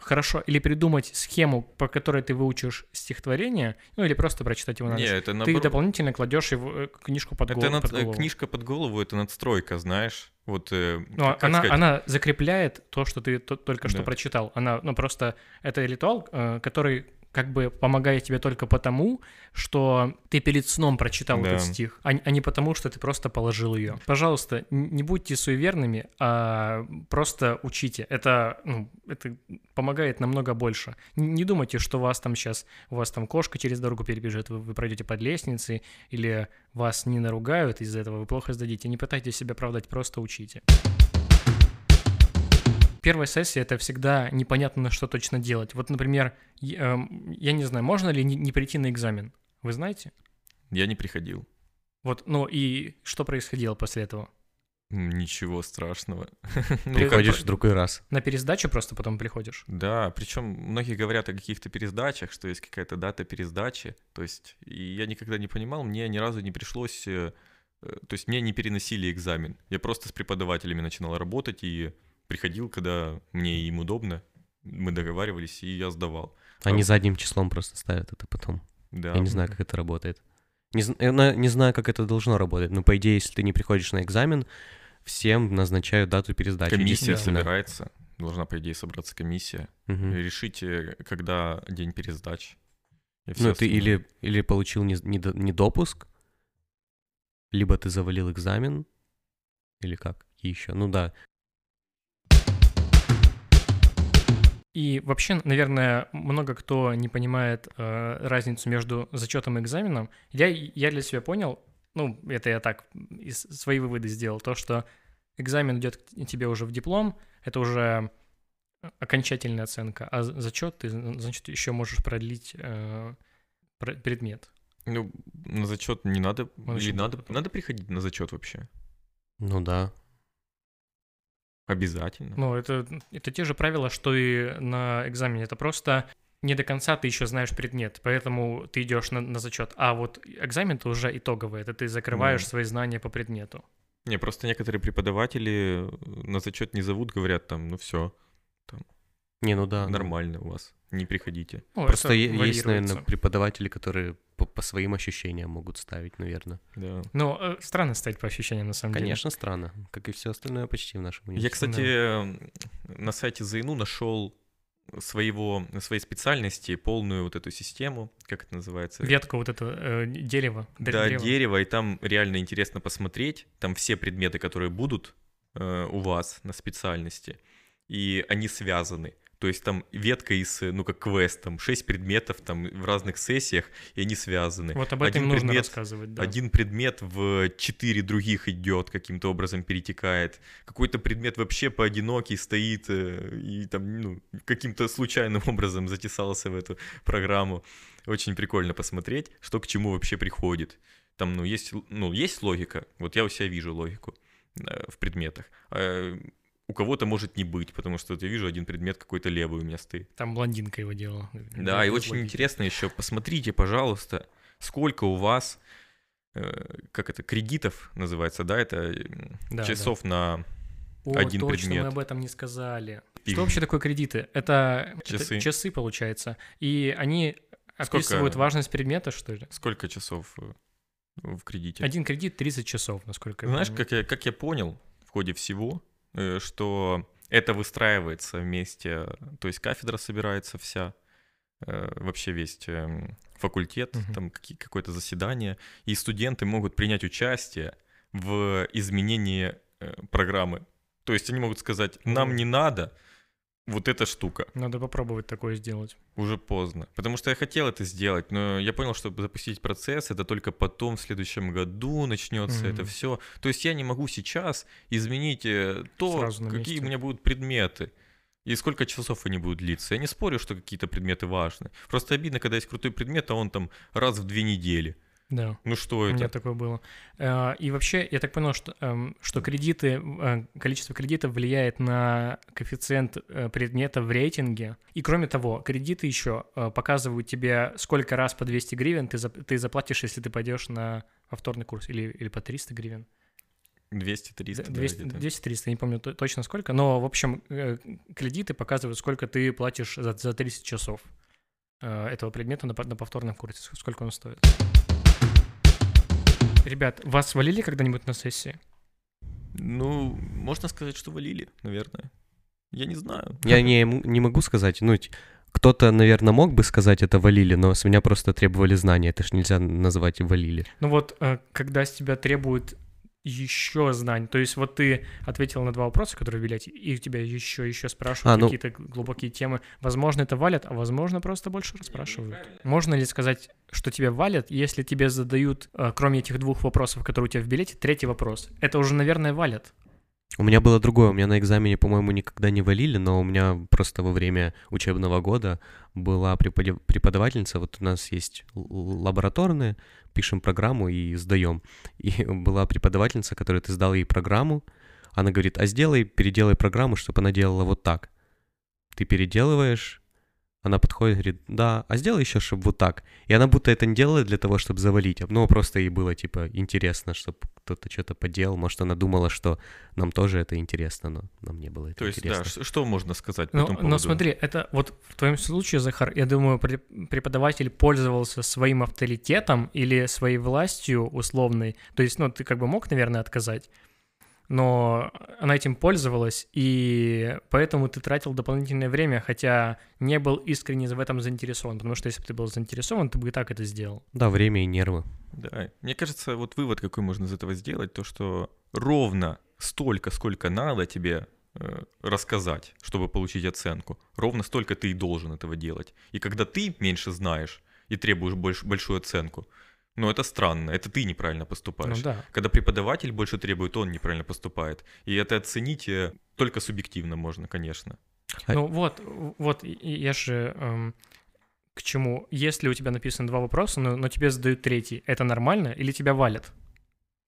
хорошо или придумать схему, по которой ты выучишь стихотворение, ну или просто прочитать его на ночь. это наоборот... Ты дополнительно кладешь его, э, книжку под, это гол... над... под голову. Книжка под голову — это надстройка, знаешь. Вот, э, ну, как она, она закрепляет то, что ты то, только да. что прочитал. Она, ну, просто это ритуал, э, который как бы помогает тебе только потому, что ты перед сном прочитал Да. этот стих, а, а не потому, что ты просто положил ее. Пожалуйста, не будьте суеверными, а просто учите. Это, ну, это помогает намного больше. Не думайте, что вас там сейчас, у вас там кошка через дорогу перебежит, вы, вы пройдете под лестницей, или вас не наругают из-за этого, вы плохо сдадите. Не пытайтесь себя оправдать, просто учите. Первая сессия — это всегда непонятно, что точно делать. Вот, например, я, эм, я не знаю, можно ли не, не прийти на экзамен? Вы знаете? Я не приходил. Вот, ну и что происходило после этого? Ничего страшного. Ну, Приходишь в другой раз. На пересдачу просто потом приходишь? Да, причем многие говорят о каких-то пересдачах, что есть какая-то дата пересдачи. То есть, и я никогда не понимал, мне ни разу не пришлось, э, э, то есть мне не переносили экзамен. Я просто с преподавателями начинал работать и приходил, когда мне им удобно. Мы договаривались, и я сдавал. Они задним числом просто ставят это потом. Да. Я не знаю, как это работает. Не, я на- не знаю, как это должно работать, но по идее, если ты не приходишь на экзамен, всем назначают дату пересдачи. Комиссия собирается, должна, по идее, собраться комиссия. Мгм. Решите, когда день пересдачи. И Ну, ты или, или получил не, недо- недопуск, либо ты завалил экзамен, или как еще. Ну да, И вообще, наверное, много кто не понимает э, разницу между зачетом и экзаменом. Я, я для себя понял, ну, это я так из, свои выводы сделал, то, что экзамен идет к тебе уже в диплом, это уже окончательная оценка, а зачет ты, значит, еще можешь продлить э, пр- предмет. Ну, на зачет не надо. Он Или надо, надо приходить на зачет вообще? ну да. Обязательно. Ну, это, это те же правила, что и на экзамене. Это просто не до конца ты еще знаешь предмет, поэтому ты идешь на, на зачет. А вот экзамен это уже итоговый, это ты закрываешь Да. свои знания по предмету. Не, просто некоторые преподаватели на зачет не зовут, говорят там, ну все, Не, ну да. ну. нормально у вас, не приходите. Ну, Просто есть, наверное, преподаватели, которые по, по своим ощущениям могут ставить, наверное. Да. Ну, э, странно стать по ощущениям, на самом Конечно, странно, как и все остальное почти в нашем Я, университете. кстати, м, на сайте ЗАИНУ нашел своего, своей специальности полную вот эту систему, как это называется? деле. Ветка вот это э, дерево. Да, древо. дерево, и там реально интересно посмотреть. Там все предметы, которые будут э, у вас на специальности, и они связаны. То есть там ветка из, э, ну как квест, там 6 предметов там в разных сессиях, и они связаны. Вот об этом Один нужно предмет- рассказывать, да. Один предмет в четыре других идет, каким-то образом перетекает. Какой-то предмет вообще поодинокий стоит э, и там, ну, каким-то случайным образом затесался в эту программу. Очень прикольно посмотреть, что к чему вообще приходит. Там, ну, есть, ну, есть логика. Вот я у себя вижу логику э, в предметах. У кого-то может не быть, потому что вот я вижу один предмет какой-то левый у меня стоит. Там блондинка его делала. Да, и очень логики. интересно еще, посмотрите, пожалуйста, сколько у вас, э, как это, кредитов называется, да, это м, Да, часов на О, один точно, предмет. мы об этом не сказали. И- Что вообще такое кредиты? Это это Часы. часы, получается. И они Сколько? описывают важность предмета, что ли? сколько часов э, в кредите? Один кредит 30 часов, насколько я Знаешь, помню. как я, как я понял в ходе всего, э, что это выстраивается вместе, то есть кафедра собирается вся, э, вообще весь эм, факультет, Мгм. там какое-то заседание, и студенты могут принять участие в изменении э, программы. То есть они могут сказать, нам не надо вот эта штука. Надо попробовать такое сделать. Уже поздно. Потому что я хотел это сделать, но я понял, что запустить процесс это только потом в следующем году начнется это Мгм. все. То есть я не могу сейчас изменить э, то, какие у меня будут предметы. И сколько часов они будут длиться. Я не спорю, что какие-то предметы важны. Просто обидно, когда есть крутой предмет, а он там раз в две недели. Да. Ну что У меня это? такое было. Э, И вообще, я так понял, что, эм, что кредиты, э, количество кредитов влияет на коэффициент э, предмета в рейтинге. И кроме того, кредиты еще показывают тебе, сколько раз по 200 гривен ты, ты заплатишь, если ты пойдешь на повторный курс, или, или по 300 гривен. 200-300. да, 200, где-то. 200-300, я не помню то- точно сколько, но, в общем, кредиты показывают, сколько ты платишь за, за 30 часов этого предмета на, на повторном курсе, ск- сколько он стоит. Ребят, вас валили когда-нибудь на сессии? Ну, можно сказать, что валили, наверное. Я не знаю. Я не, не могу сказать, ну, Кто-то, наверное, мог бы сказать это валили, но с меня просто требовали знания. Это ж нельзя назвать валили. Ну вот, э, когда с тебя требуют еще знаний, то есть вот ты ответил на два вопроса, которые в билете, и тебя еще еще спрашивают А, ну- какие-то глубокие темы. Возможно, это валят, а возможно, просто больше расспрашивают. Можно ли сказать, что тебя валят, если тебе задают, э, кроме этих двух вопросов, которые у тебя в билете, третий вопрос? Это уже, наверное, валят. У меня было другое. У меня на экзамене, по-моему, никогда не валили, но у меня просто во время учебного года была преподавательница. Вот у нас есть лабораторные, пишем программу и сдаем. И была преподавательница, которая ты сдал ей программу. Она говорит, а сделай, переделай программу, чтобы она делала вот так. Ты переделываешь, она подходит, говорит, да, а сделай еще, чтобы вот так. И она будто это не делала для того, чтобы завалить, а, ну, просто ей было, типа, интересно, чтобы кто-то что-то поделал. Может, она думала, что нам тоже это интересно, но нам не было это То есть, интересно. да, что можно сказать по Но, этому но поводу? смотри, это вот в твоем случае, Захар, я думаю, пре- преподаватель пользовался своим авторитетом или своей властью условной. То есть, ну, ты как бы мог, наверное, отказать, но она этим пользовалась, и поэтому ты тратил дополнительное время, хотя не был искренне в этом заинтересован, потому что если бы ты был заинтересован, ты бы и так это сделал. Да, время и нервы. Да, мне кажется, вот вывод какой можно из этого сделать, то что ровно столько, сколько надо тебе э, рассказать, чтобы получить оценку, ровно столько ты и должен этого делать. И когда ты меньше знаешь и требуешь больш- большую оценку, ну это странно, это ты неправильно поступаешь. Ну да. Когда преподаватель больше требует, он неправильно поступает. И это оценить э, только субъективно можно, конечно. А- Ну вот, вот, и я же эм, к чему? Если у тебя написано два вопроса, но, но тебе задают третий, это нормально или тебя валят?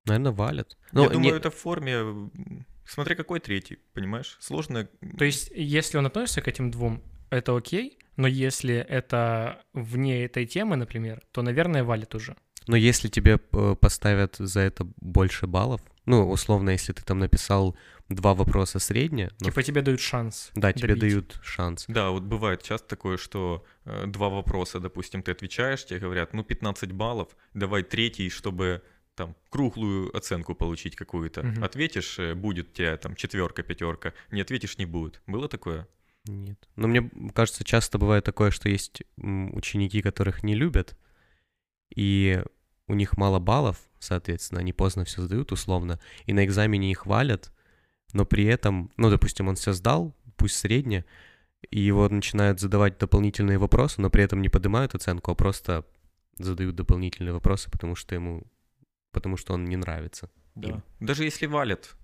Наверное, валят. Я Ну, думаю, не- это в форме, м, смотря какой третий, понимаешь? Сложно. То есть, если он относится к этим двум, это окей, но если это вне этой темы, например, то, наверное, валит уже. Но если тебе э, поставят за это больше баллов, ну, условно, если ты там написал два вопроса средне, ну, Типа тебе дают шанс. да, тебе добить. дают шанс. Да, вот бывает часто такое, что э, два вопроса, допустим, ты отвечаешь, тебе говорят, ну, 15 баллов, давай третий, чтобы там круглую оценку получить какую-то. Мгм. Ответишь, э, будет тебе там четверка, пятерка. Не ответишь, не будет. Было такое? Нет. Но мне кажется, часто бывает такое, что есть ученики, которых не любят, и у них мало баллов, соответственно, они поздно все сдают условно, и на экзамене их валят, но при этом, ну, допустим, он все сдал, пусть средне, и его начинают задавать дополнительные вопросы, но при этом не поднимают оценку, а просто задают дополнительные вопросы, потому что ему, потому что он не нравится. Да. им. Даже если валят,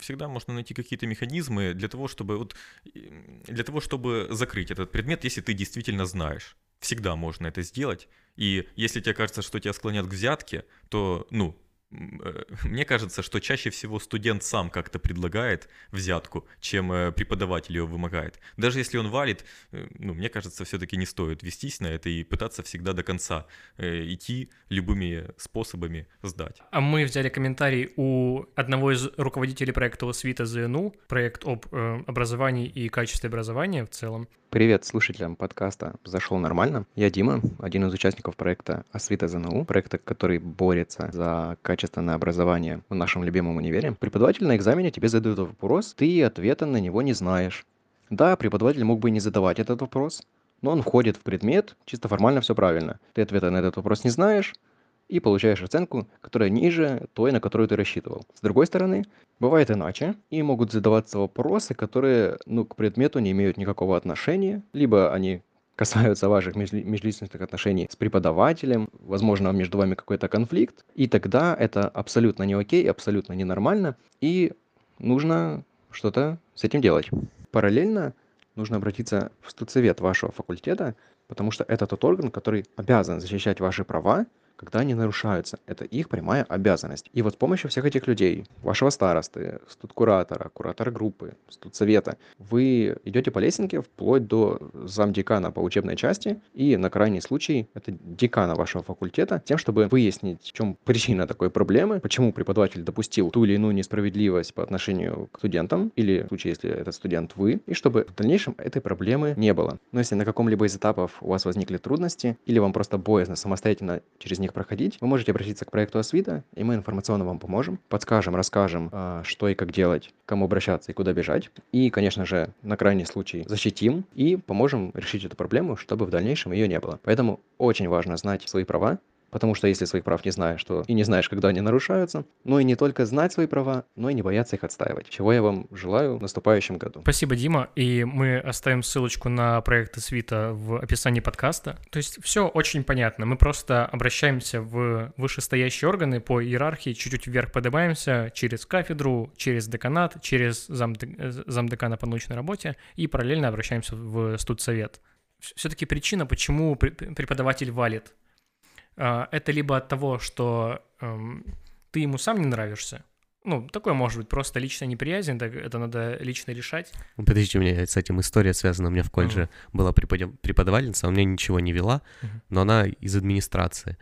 всегда можно найти какие-то механизмы для того, чтобы вот для того, чтобы закрыть этот предмет, если ты действительно знаешь. Всегда можно это сделать. И если тебе кажется, что тебя склонят к взятке, то, ну, э, мне кажется, что чаще всего студент сам как-то предлагает взятку, чем э, преподаватель ее вымогает. Даже если он валит, э, ну, мне кажется, все-таки не стоит вестись на это и пытаться всегда до конца идти любыми способами сдать. А мы взяли комментарий у одного из руководителей проекта ОСВИТа ЗНУ, проект об образовании и качестве образования в целом. Привет слушателям подкаста «Зашел нормально». Я Дима, один из участников проекта «Освита ЗНУ», проекта, который борется за качественное образование в нашем любимом универе. Преподаватель на экзамене тебе задает вопрос, ты ответа на него не знаешь. Да, преподаватель мог бы не задавать этот вопрос, но он входит в предмет, чисто формально все правильно. Ты ответа на этот вопрос не знаешь, и получаешь оценку, которая ниже той, на которую ты рассчитывал. С другой стороны, бывает иначе, и могут задаваться вопросы, которые ну, к предмету не имеют никакого отношения, либо они касаются ваших межли- межличностных отношений с преподавателем, возможно, между вами какой-то конфликт, и тогда это абсолютно не окей, абсолютно ненормально, и нужно что-то с этим делать. Параллельно нужно обратиться в студсовет вашего факультета, потому что это тот орган, который обязан защищать ваши права, когда они нарушаются. Это их прямая обязанность. И вот с помощью всех этих людей, вашего старосты, студкуратора, куратора группы, студсовета, вы идете по лесенке вплоть до замдекана по учебной части и на крайний случай это декана вашего факультета, тем, чтобы выяснить, в чем причина такой проблемы, почему преподаватель допустил ту или иную несправедливость по отношению к студентам, или в случае, если этот студент вы, и чтобы в дальнейшем этой проблемы не было. Но если на каком-либо из этапов у вас возникли трудности, или вам просто боязно самостоятельно через них их проходить, вы можете обратиться к проекту Освита, и мы информационно вам поможем, подскажем, расскажем, а, что и как делать, кому обращаться и куда бежать. И, конечно же, на крайний случай защитим и поможем решить эту проблему, чтобы в дальнейшем ее не было. Поэтому очень важно знать свои права, Потому что если своих прав не знаешь, то и не знаешь, когда они нарушаются. Но и не только знать свои права, но и не бояться их отстаивать. Чего я вам желаю в наступающем году. Спасибо, Дима. И мы оставим ссылочку на проекты Свита в описании подкаста. То есть все очень понятно. Мы просто обращаемся в вышестоящие органы по иерархии, чуть-чуть вверх поднимаемся через кафедру, через деканат, через зам, замдекана по научной работе и параллельно обращаемся в студсовет. Все-таки причина, почему преподаватель валит это либо от того, что эм, ты ему сам не нравишься, ну, такое может быть, просто личная неприязнь, так это надо лично решать. Подождите, у меня с этим история связана. У меня в колледже uh-huh. была преподавательница, она мне ничего не вела, uh-huh. но она из администрации.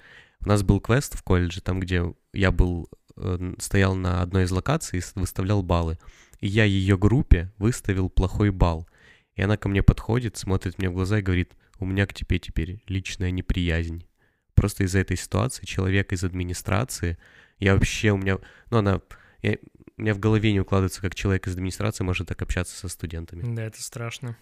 У нас был квест в колледже, там, где я был, э, стоял на одной из локаций и выставлял баллы. И я ее группе выставил плохой балл. И она ко мне подходит, смотрит мне в глаза и говорит, у меня к тебе теперь личная неприязнь просто из-за этой ситуации человек из администрации, я вообще, у меня, ну, она, я, у меня в голове не укладывается, как человек из администрации может так общаться со студентами. Да, это страшно.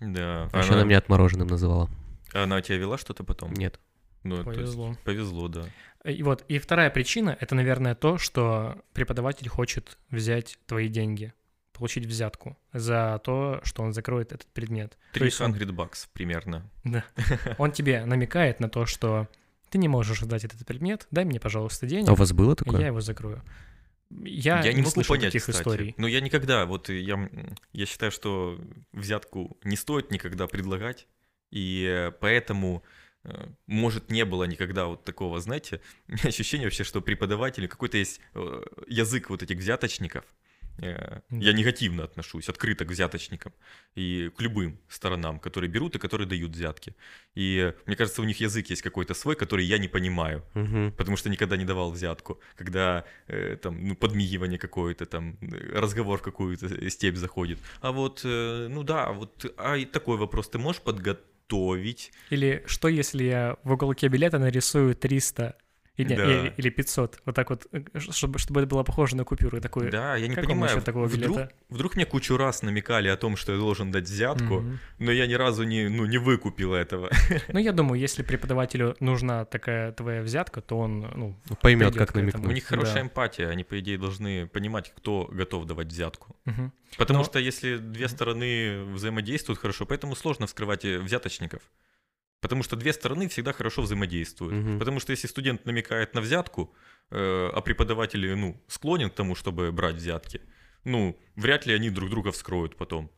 Да. А она... Еще она меня отмороженным называла. А она тебя вела что-то потом? Нет. Ну, повезло. Есть, повезло, да. И вот, и вторая причина — это, наверное, то, что преподаватель хочет взять твои деньги получить взятку за то, что он закроет этот предмет. 300 баксов примерно. Да. Он тебе намекает на то, что ты не можешь сдать этот предмет, дай мне, пожалуйста, денег. А у вас было такое? Я его закрою. Я, я не, не могу понять таких кстати. историй. Но я никогда, вот я, я считаю, что взятку не стоит никогда предлагать, и поэтому э, может, не было никогда вот такого, знаете, ощущение вообще, что преподаватели, какой-то есть э, язык вот этих взяточников, Э, я негативно отношусь, открыто к взяточникам и к любым сторонам, которые берут и которые дают взятки. И мне кажется, у них язык есть какой-то свой, который я не понимаю, угу. потому что никогда не давал взятку. Когда э, там, ну, подмигивание какое-то, там, разговор в какую-то степь заходит. А вот, э, ну да, вот, а и такой вопрос, ты можешь подготовить? Или что, если я в уголке билета нарисую 300 или, да. или, или 500, вот так вот, э, чтобы, чтобы это было похоже на купюры. Такой, да, я не понимаю, такого вдруг, билета? вдруг мне кучу раз намекали о том, что я должен дать взятку, mm-hmm. но я ни разу не, ну, не выкупил этого. Ну, я думаю, если преподавателю нужна такая твоя взятка, то он ну, поймет, как намекнуть. У них хорошая да. эмпатия, они, по идее, должны понимать, кто готов давать взятку. Mm-hmm. Потому но... что если две стороны взаимодействуют хорошо, поэтому сложно вскрывать э, взяточников. Потому что две стороны всегда хорошо взаимодействуют. Угу. Потому что если студент намекает на взятку, э, а преподаватель ну, склонен к тому, чтобы брать взятки, ну, вряд ли они друг друга вскроют потом.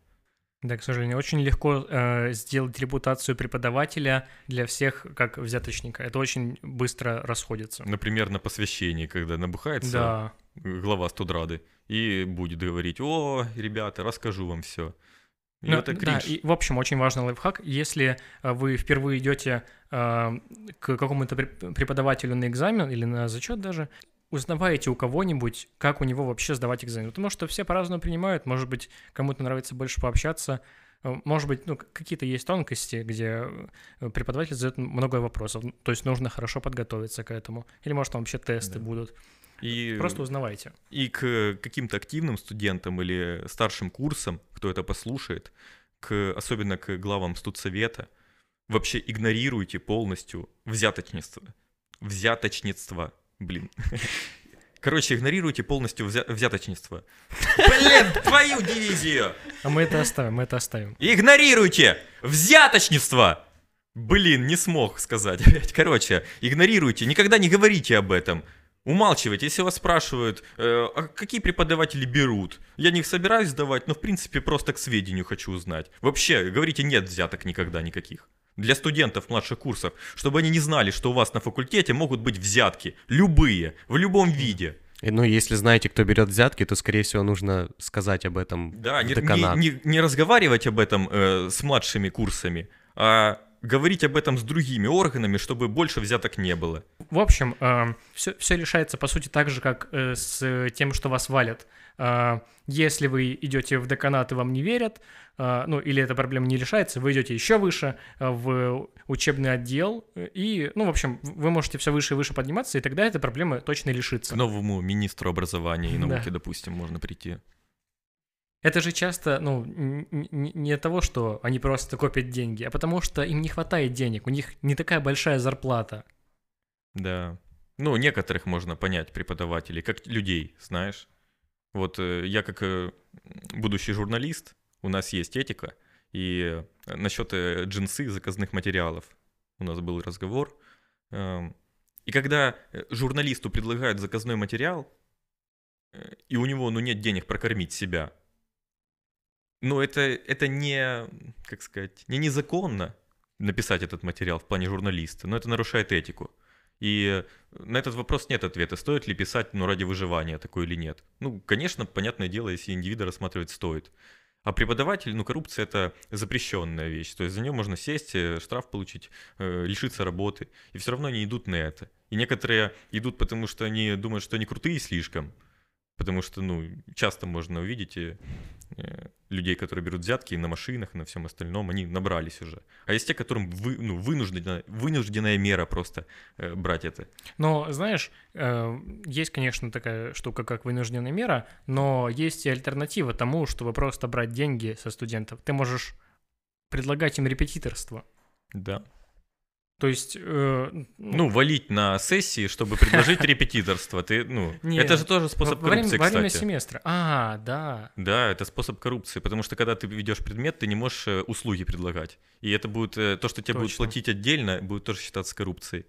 Да, к сожалению, очень легко э, сделать репутацию преподавателя для всех как взяточника. Это очень быстро расходится. Например, на посвящении, когда набухается да. глава студрады и будет говорить, о, ребята, расскажу вам все. И ну, это Да, и, в общем, очень важный лайфхак. Если э, вы впервые идете э, к какому-то преподавателю на экзамен или на зачет даже, узнаваете у кого-нибудь, как у него вообще сдавать экзамен. Потому что все по-разному принимают, может быть, кому-то нравится больше пообщаться, э, может быть, ну, какие-то есть тонкости, где э, преподаватель задает много вопросов, то есть нужно хорошо подготовиться к этому. Или, может, там вообще тесты да. будут. И, Просто узнавайте. И к каким-то активным студентам или старшим курсам, кто это послушает, к, особенно к главам студсовета, вообще игнорируйте полностью взяточничество. Взяточничество, блин. Короче, игнорируйте полностью взя- взяточничество. Блин, твою дивизию! А мы это оставим, мы это оставим. Игнорируйте взяточничество! Блин, не смог сказать. Короче, игнорируйте, никогда не говорите об этом. Умалчивать, если вас спрашивают, э, а какие преподаватели берут, я не собираюсь сдавать, но в принципе просто к сведению хочу узнать. Вообще, говорите, нет взяток никогда никаких. Для студентов младших курсов, чтобы они не знали, что у вас на факультете могут быть взятки, любые, в любом виде. Ну, если знаете, кто берет взятки, то, скорее всего, нужно сказать об этом Да, не, не, не, не разговаривать об этом э, с младшими курсами, а говорить об этом с другими органами, чтобы больше взяток не было. В общем, все, все решается, по сути, так же, как э, с тем, что вас валят. Э, если вы идете в деканат и вам не верят, э, ну, или эта проблема не решается, вы идете еще выше э, в учебный отдел, и, ну, в общем, вы можете все выше и выше подниматься, и тогда эта проблема точно решится. К новому министру образования и науки, да. допустим, можно прийти. Это же часто, ну, не того, что они просто копят деньги, а потому что им не хватает денег, у них не такая большая зарплата. Да. Ну, некоторых можно понять преподавателей, как людей, знаешь. Вот э, я как э, будущий журналист, у нас есть этика, и насчет э, джинсы заказных материалов у нас был разговор. Эм, и когда журналисту предлагают заказной материал, и у него ну, нет денег прокормить себя, ну это, это не, как сказать, не незаконно написать этот материал в плане журналиста, но это нарушает этику. И на этот вопрос нет ответа, стоит ли писать ну, ради выживания такое или нет. Ну, конечно, понятное дело, если индивида рассматривать стоит. А преподаватель, ну, коррупция это запрещенная вещь. То есть за нее можно сесть, э, штраф получить, э, лишиться работы. И все равно они идут на это. И некоторые идут, потому что они думают, что они крутые слишком. Потому что, ну, часто можно увидеть э, э, людей, которые берут взятки на машинах, на всем остальном, они набрались уже. А есть те, которым вы, ну, вынуждена, вынужденная мера просто э, брать это. Но, знаешь, э, есть, конечно, такая штука, как вынужденная мера, но есть и альтернатива тому, чтобы просто брать деньги со студентов. Ты можешь предлагать им репетиторство. Да. То есть... Э, ну, валить на сессии, чтобы предложить репетиторство. Ты, ну, Нет, это же тоже способ во коррупции, во время семестра. А, да. Да, это способ коррупции, потому что когда ты ведешь предмет, ты не можешь э, услуги предлагать. И это будет, э, то, что тебе Точно. будут платить отдельно, будет тоже считаться коррупцией.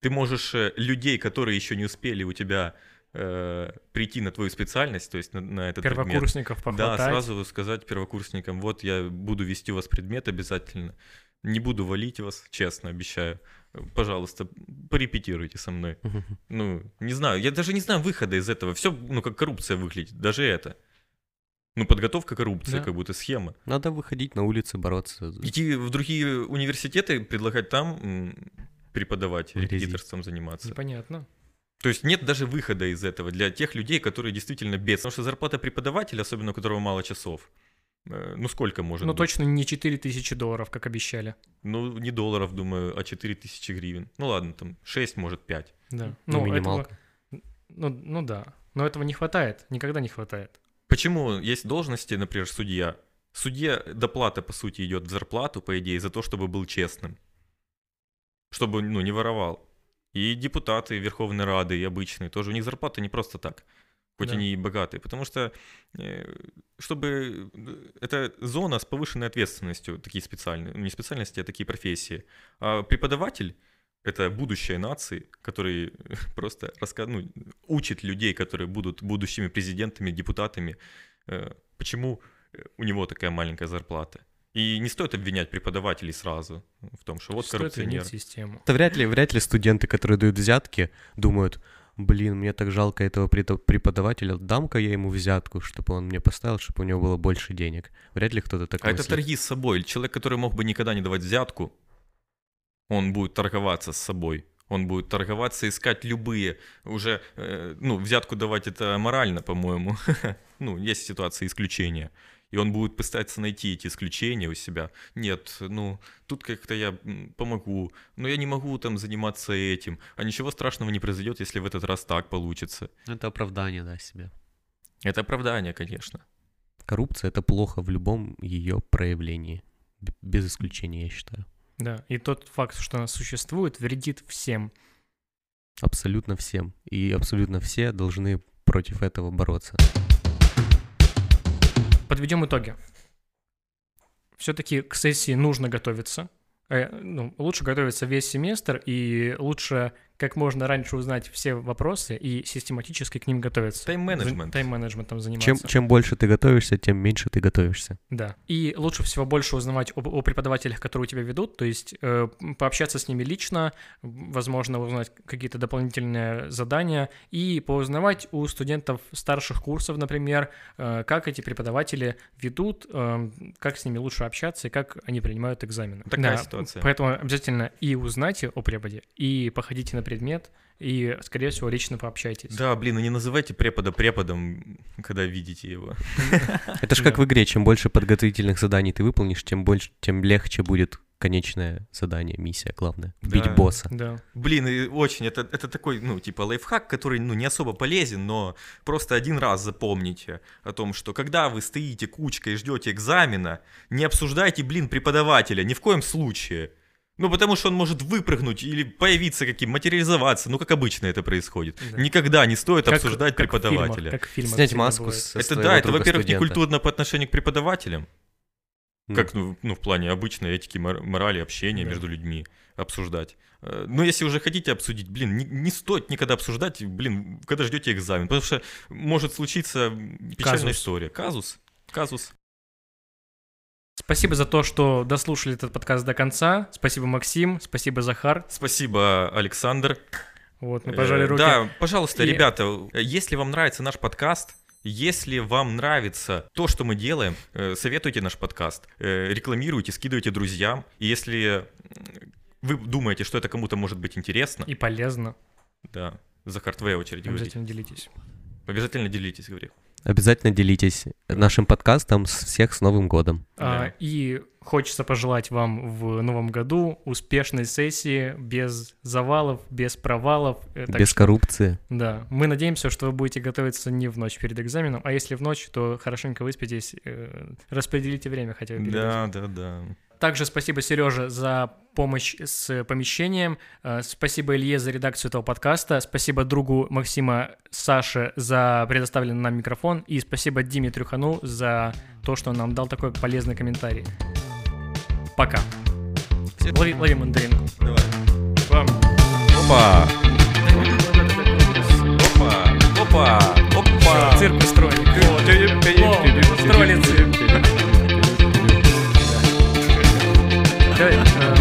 Ты можешь э, людей, которые еще не успели у тебя э, прийти на твою специальность, то есть на, на этот Первокурсников предмет. похватать. Да, сразу сказать первокурсникам, вот я буду вести у вас предмет обязательно. Не буду валить вас, честно, обещаю. Пожалуйста, порепетируйте со мной. Ну, не знаю, я даже не знаю выхода из этого. Все, ну, как коррупция выглядит, даже это. Ну, подготовка коррупции, да. как будто схема. Надо выходить на улицы, бороться. Идти в другие университеты, предлагать там преподавать, репетиторством заниматься. Понятно. То есть нет даже выхода из этого для тех людей, которые действительно без. Потому что зарплата преподавателя, особенно у которого мало часов, ну, сколько может Ну, быть? точно не 4000 долларов, как обещали. Ну, не долларов, думаю, а 4000 гривен. Ну, ладно, там 6, может, 5. Да. Ну, ну минималка. Этого... Ну, ну, да. Но этого не хватает, никогда не хватает. Почему есть должности, например, судья? Судье доплата, по сути, идет в зарплату, по идее, за то, чтобы был честным. Чтобы, ну, не воровал. И депутаты Верховной Рады, и обычные тоже, у них зарплата не просто так хоть да. они и богатые, потому что э, чтобы э, это зона с повышенной ответственностью, такие специальные, не специальности, а такие профессии. А преподаватель это будущее нации, который просто раска... ну, учит людей, которые будут будущими президентами, депутатами, э, почему у него такая маленькая зарплата. И не стоит обвинять преподавателей сразу в том, что вот стоит коррупционер. Систему. Это вряд ли, вряд ли студенты, которые дают взятки, думают, блин, мне так жалко этого преподавателя, дам-ка я ему взятку, чтобы он мне поставил, чтобы у него было больше денег. Вряд ли кто-то так А мыслит. это торги с собой. Человек, который мог бы никогда не давать взятку, он будет торговаться с собой. Он будет торговаться, искать любые уже, э, ну, взятку давать это морально, по-моему. ну, есть ситуации исключения и он будет пытаться найти эти исключения у себя. Нет, ну, тут как-то я помогу, но я не могу там заниматься этим. А ничего страшного не произойдет, если в этот раз так получится. Это оправдание, да, себе. Это оправдание, конечно. Коррупция — это плохо в любом ее проявлении. Без исключения, я считаю. Да, и тот факт, что она существует, вредит всем. Абсолютно всем. И абсолютно все должны против этого бороться подведем итоги. Все-таки к сессии нужно готовиться. Э, ну, лучше готовиться весь семестр, и лучше как можно раньше узнать все вопросы и систематически к ним готовиться. Тайм-менеджмент. Тайм-менеджментом заниматься. Чем, чем больше ты готовишься, тем меньше ты готовишься. Да. И лучше всего больше узнавать об, о преподавателях, которые у тебя ведут, то есть э, пообщаться с ними лично, возможно, узнать какие-то дополнительные задания и поузнавать у студентов старших курсов, например, э, как эти преподаватели ведут, э, как с ними лучше общаться и как они принимают экзамены. Такая Да, ситуация. Поэтому обязательно и узнайте о преподе, и походите на предмет, и, скорее всего, лично пообщайтесь. Да, блин, ну не называйте препода преподом, когда видите его. Это же как в игре, чем больше подготовительных заданий ты выполнишь, тем больше, тем легче будет конечное задание, миссия, главное. Бить Да. босса. Да. Блин, и очень, это, это такой, ну, типа лайфхак, который, ну, не особо полезен, но просто один раз запомните о том, что когда вы стоите кучкой и ждете экзамена, не обсуждайте, блин, преподавателя, ни в коем случае. Ну, потому что он может выпрыгнуть или появиться каким, материализоваться, ну, как обычно это происходит. Да. Никогда не стоит Как- обсуждать как в фильмах, преподавателя. как в фильмах Снять маску бывает. со это да, это, во-первых, некультурно по отношению к преподавателям. Ну, Как, ну, ну, в плане обычной этики, мор- морали, общения Да. между людьми обсуждать. Э, Но если уже хотите обсудить, блин, не, не стоит никогда обсуждать, блин, когда ждете экзамен, потому что может случиться печальная Казус. история. Казус. Казус. Спасибо за то, что дослушали этот подкаст до конца. Спасибо, Максим. Спасибо, Захар. Спасибо, Александр. Вот, мы пожали Э, руки. Да, пожалуйста, И- ребята, если вам нравится наш подкаст, если вам нравится то, что мы делаем, э, советуйте наш подкаст, э, рекламируйте, скидывайте друзьям. И если вы думаете, что это кому-то может быть интересно, И полезно. да, Захар, твоя очередь говорить. Обязательно делитесь. Обязательно делитесь, говори. Обязательно делитесь нашим подкастом с всех с Новым годом. А, Да. и хочется пожелать вам в новом году успешной сессии, без завалов, без провалов. Э, так Без что- коррупции. Да, мы надеемся, что вы будете готовиться не в ночь перед экзаменом, а если в ночь, то хорошенько выспитесь, э, распределите время хотя бы. перед этим. Да, да, да. Также спасибо Сереже за помощь с помещением. Э, Спасибо Илье за редакцию этого подкаста. Спасибо другу Максима Саше за предоставленный нам микрофон. И спасибо Диме Трюхану за то, что он нам дал такой полезный комментарий. Пока. Лови, лови мандаринку. Давай. Опа! Опа! Опа! Опа! Цирк устроен. Опа! ちゃい、うん。